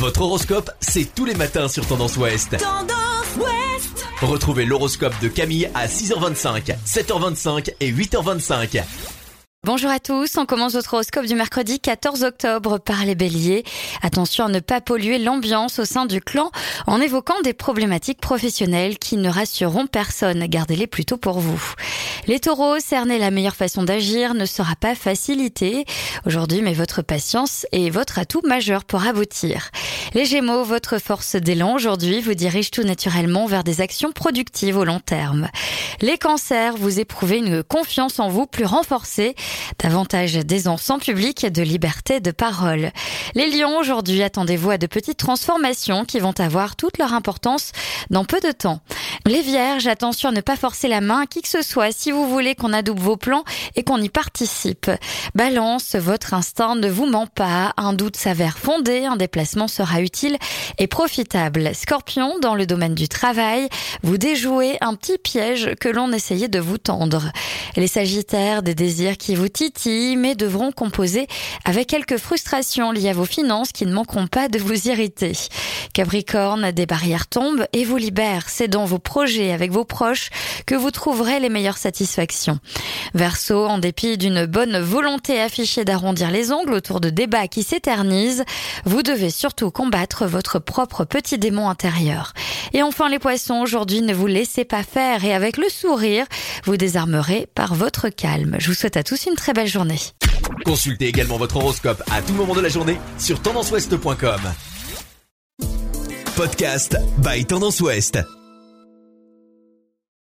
Votre horoscope, c'est tous les matins sur Tendance Ouest. Tendance Ouest Retrouvez l'horoscope de Camille à 6h25, 7h25 et 8h25. Bonjour à tous, on commence votre horoscope du mercredi 14 octobre par les béliers. Attention à ne pas polluer l'ambiance au sein du clan en évoquant des problématiques professionnelles qui ne rassureront personne. Gardez-les plutôt pour vous. Les taureaux, cerner la meilleure façon d'agir ne sera pas facilité aujourd'hui, mais votre patience est votre atout majeur pour aboutir. Les gémeaux, votre force d'élan aujourd'hui vous dirige tout naturellement vers des actions productives au long terme. Les cancers, vous éprouvez une confiance en vous plus renforcée davantage d'aisance en public et de liberté de parole. Les lions, aujourd'hui, attendez-vous à de petites transformations qui vont avoir toute leur importance dans peu de temps. Les vierges, attention à ne pas forcer la main à qui que ce soit si vous voulez qu'on adoube vos plans et qu'on y participe. Balance, votre instinct ne vous ment pas, un doute s'avère fondé, un déplacement sera utile et profitable. Scorpion, dans le domaine du travail, vous déjouez un petit piège que l'on essayait de vous tendre. Les sagittaires, des désirs qui vous titillent, mais devront composer avec quelques frustrations liées à vos finances qui ne manqueront pas de vous irriter. Capricorne, des barrières tombent et vous libèrent. C'est dans vos avec vos proches que vous trouverez les meilleures satisfactions. Verseau, en dépit d'une bonne volonté affichée d'arrondir les ongles autour de débats qui s'éternisent, vous devez surtout combattre votre propre petit démon intérieur. Et enfin les poissons, aujourd'hui ne vous laissez pas faire et avec le sourire, vous désarmerez par votre calme. Je vous souhaite à tous une très belle journée. Consultez également votre horoscope à tout moment de la journée sur tendanceouest.com. Podcast by Tendance Ouest.